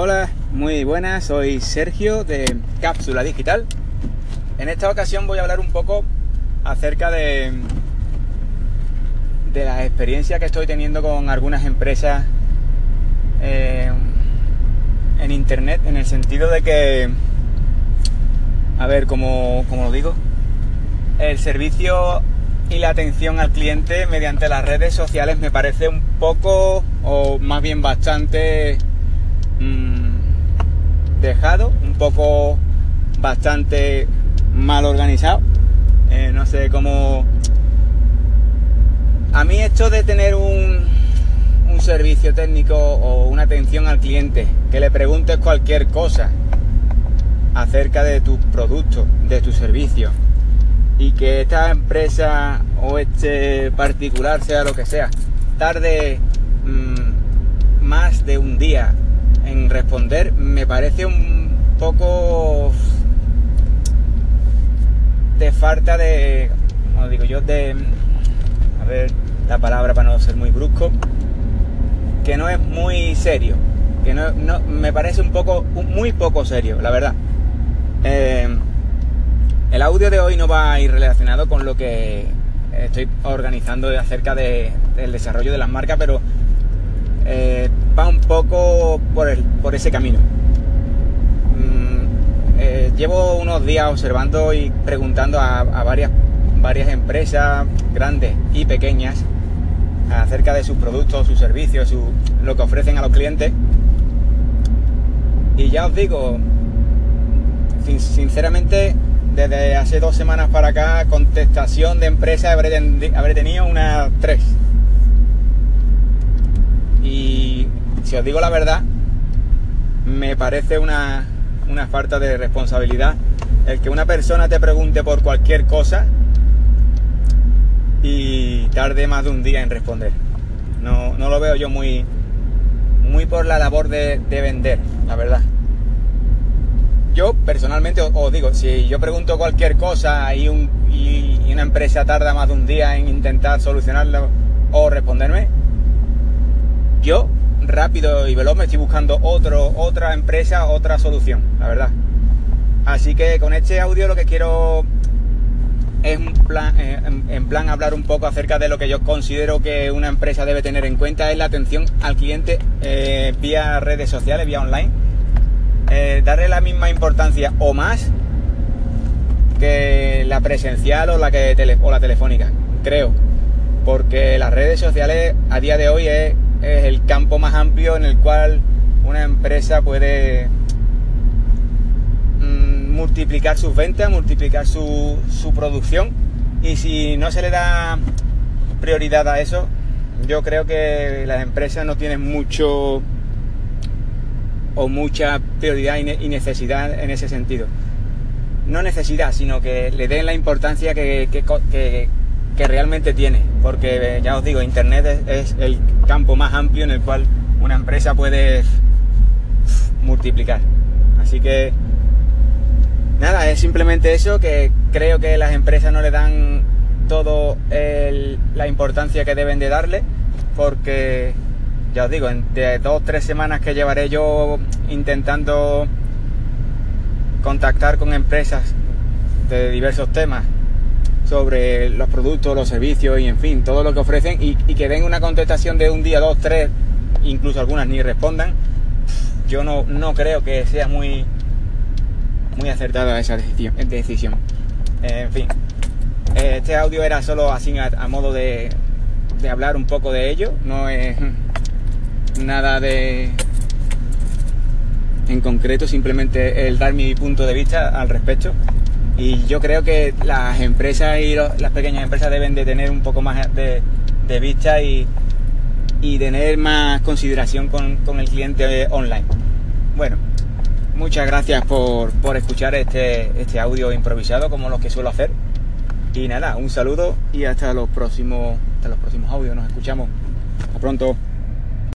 Hola, muy buenas, soy Sergio de Cápsula Digital. En esta ocasión voy a hablar un poco acerca de, de la experiencia que estoy teniendo con algunas empresas eh, en internet, en el sentido de que, a ver, como, como lo digo, el servicio y la atención al cliente mediante las redes sociales me parece un poco, o más bien bastante, mmm, dejado, un poco bastante mal organizado. Eh, no sé cómo... A mí esto de tener un, un servicio técnico o una atención al cliente, que le preguntes cualquier cosa acerca de tus productos, de tu servicio, y que esta empresa o este particular, sea lo que sea, tarde mmm, más de un día en responder, me parece un poco de falta de, como digo yo, de, a ver la palabra para no ser muy brusco, que no es muy serio, que no, no me parece un poco, muy poco serio, la verdad. Eh, el audio de hoy no va a ir relacionado con lo que estoy organizando acerca de, del desarrollo de las marcas, pero eh, poco por, el, por ese camino. Mm, eh, llevo unos días observando y preguntando a, varias, varias empresas grandes y pequeñas acerca de sus productos, sus servicios, lo que ofrecen a los clientes. Y ya os digo, sin, sinceramente, desde hace dos semanas para acá, contestación de empresa habré, habré tenido unas tres. Y si os digo la verdad, me parece una, una falta de responsabilidad el que una persona te pregunte por cualquier cosa y tarde más de un día en responder. No, no lo veo yo muy, muy por la labor de, de vender, la verdad yo personalmente os digo, si yo pregunto cualquier cosa y, y, una empresa tarda más de un día en intentar solucionarlo o responderme, yo rápido y veloz me estoy buscando otro, otra empresa, otra solución, la verdad. Así que con este audio lo que quiero es un plan, eh, en, plan hablar un poco acerca de lo que yo considero que una empresa debe tener en cuenta, es la atención al cliente eh, vía redes sociales, vía online eh, darle la misma importancia o más que la presencial o la, que tele, o la telefónica, creo. Porque las redes sociales a día de hoy es, es, el campo más amplio en el cual una empresa puede mm, multiplicar sus ventas, multiplicar su, su producción. Y si no se le da prioridad a eso, yo creo que las empresas no tienen mucho o mucha prioridad y necesidad en ese sentido. No necesidad, sino que le den la importancia que, que realmente tiene, porque ya os digo, Internet es, el campo más amplio en el cual una empresa puede multiplicar. Así que, nada, es simplemente eso, que creo que las empresas no le dan todo el, la importancia que deben de darle, porque ya os digo, de dos o tres semanas que llevaré yo intentando contactar con empresas de diversos temas sobre los productos, los servicios y en fin, todo lo que ofrecen y, que den una contestación de un día, dos, tres, incluso algunas ni respondan, yo no, no creo que sea muy, muy acertada esa decisión. Eh, en fin, este audio era solo así a, a modo de, de hablar un poco de ello, no es nada de en concreto, simplemente el dar mi punto de vista al respecto. Y yo creo que las empresas y las pequeñas empresas deben de tener un poco más de, de vista y, y, tener más consideración con, con, el cliente online. Bueno, muchas gracias por, por escuchar este, este audio improvisado como los que suelo hacer. Y nada, un saludo y hasta los próximos, hasta los próximos audios. Nos escuchamos. Hasta pronto.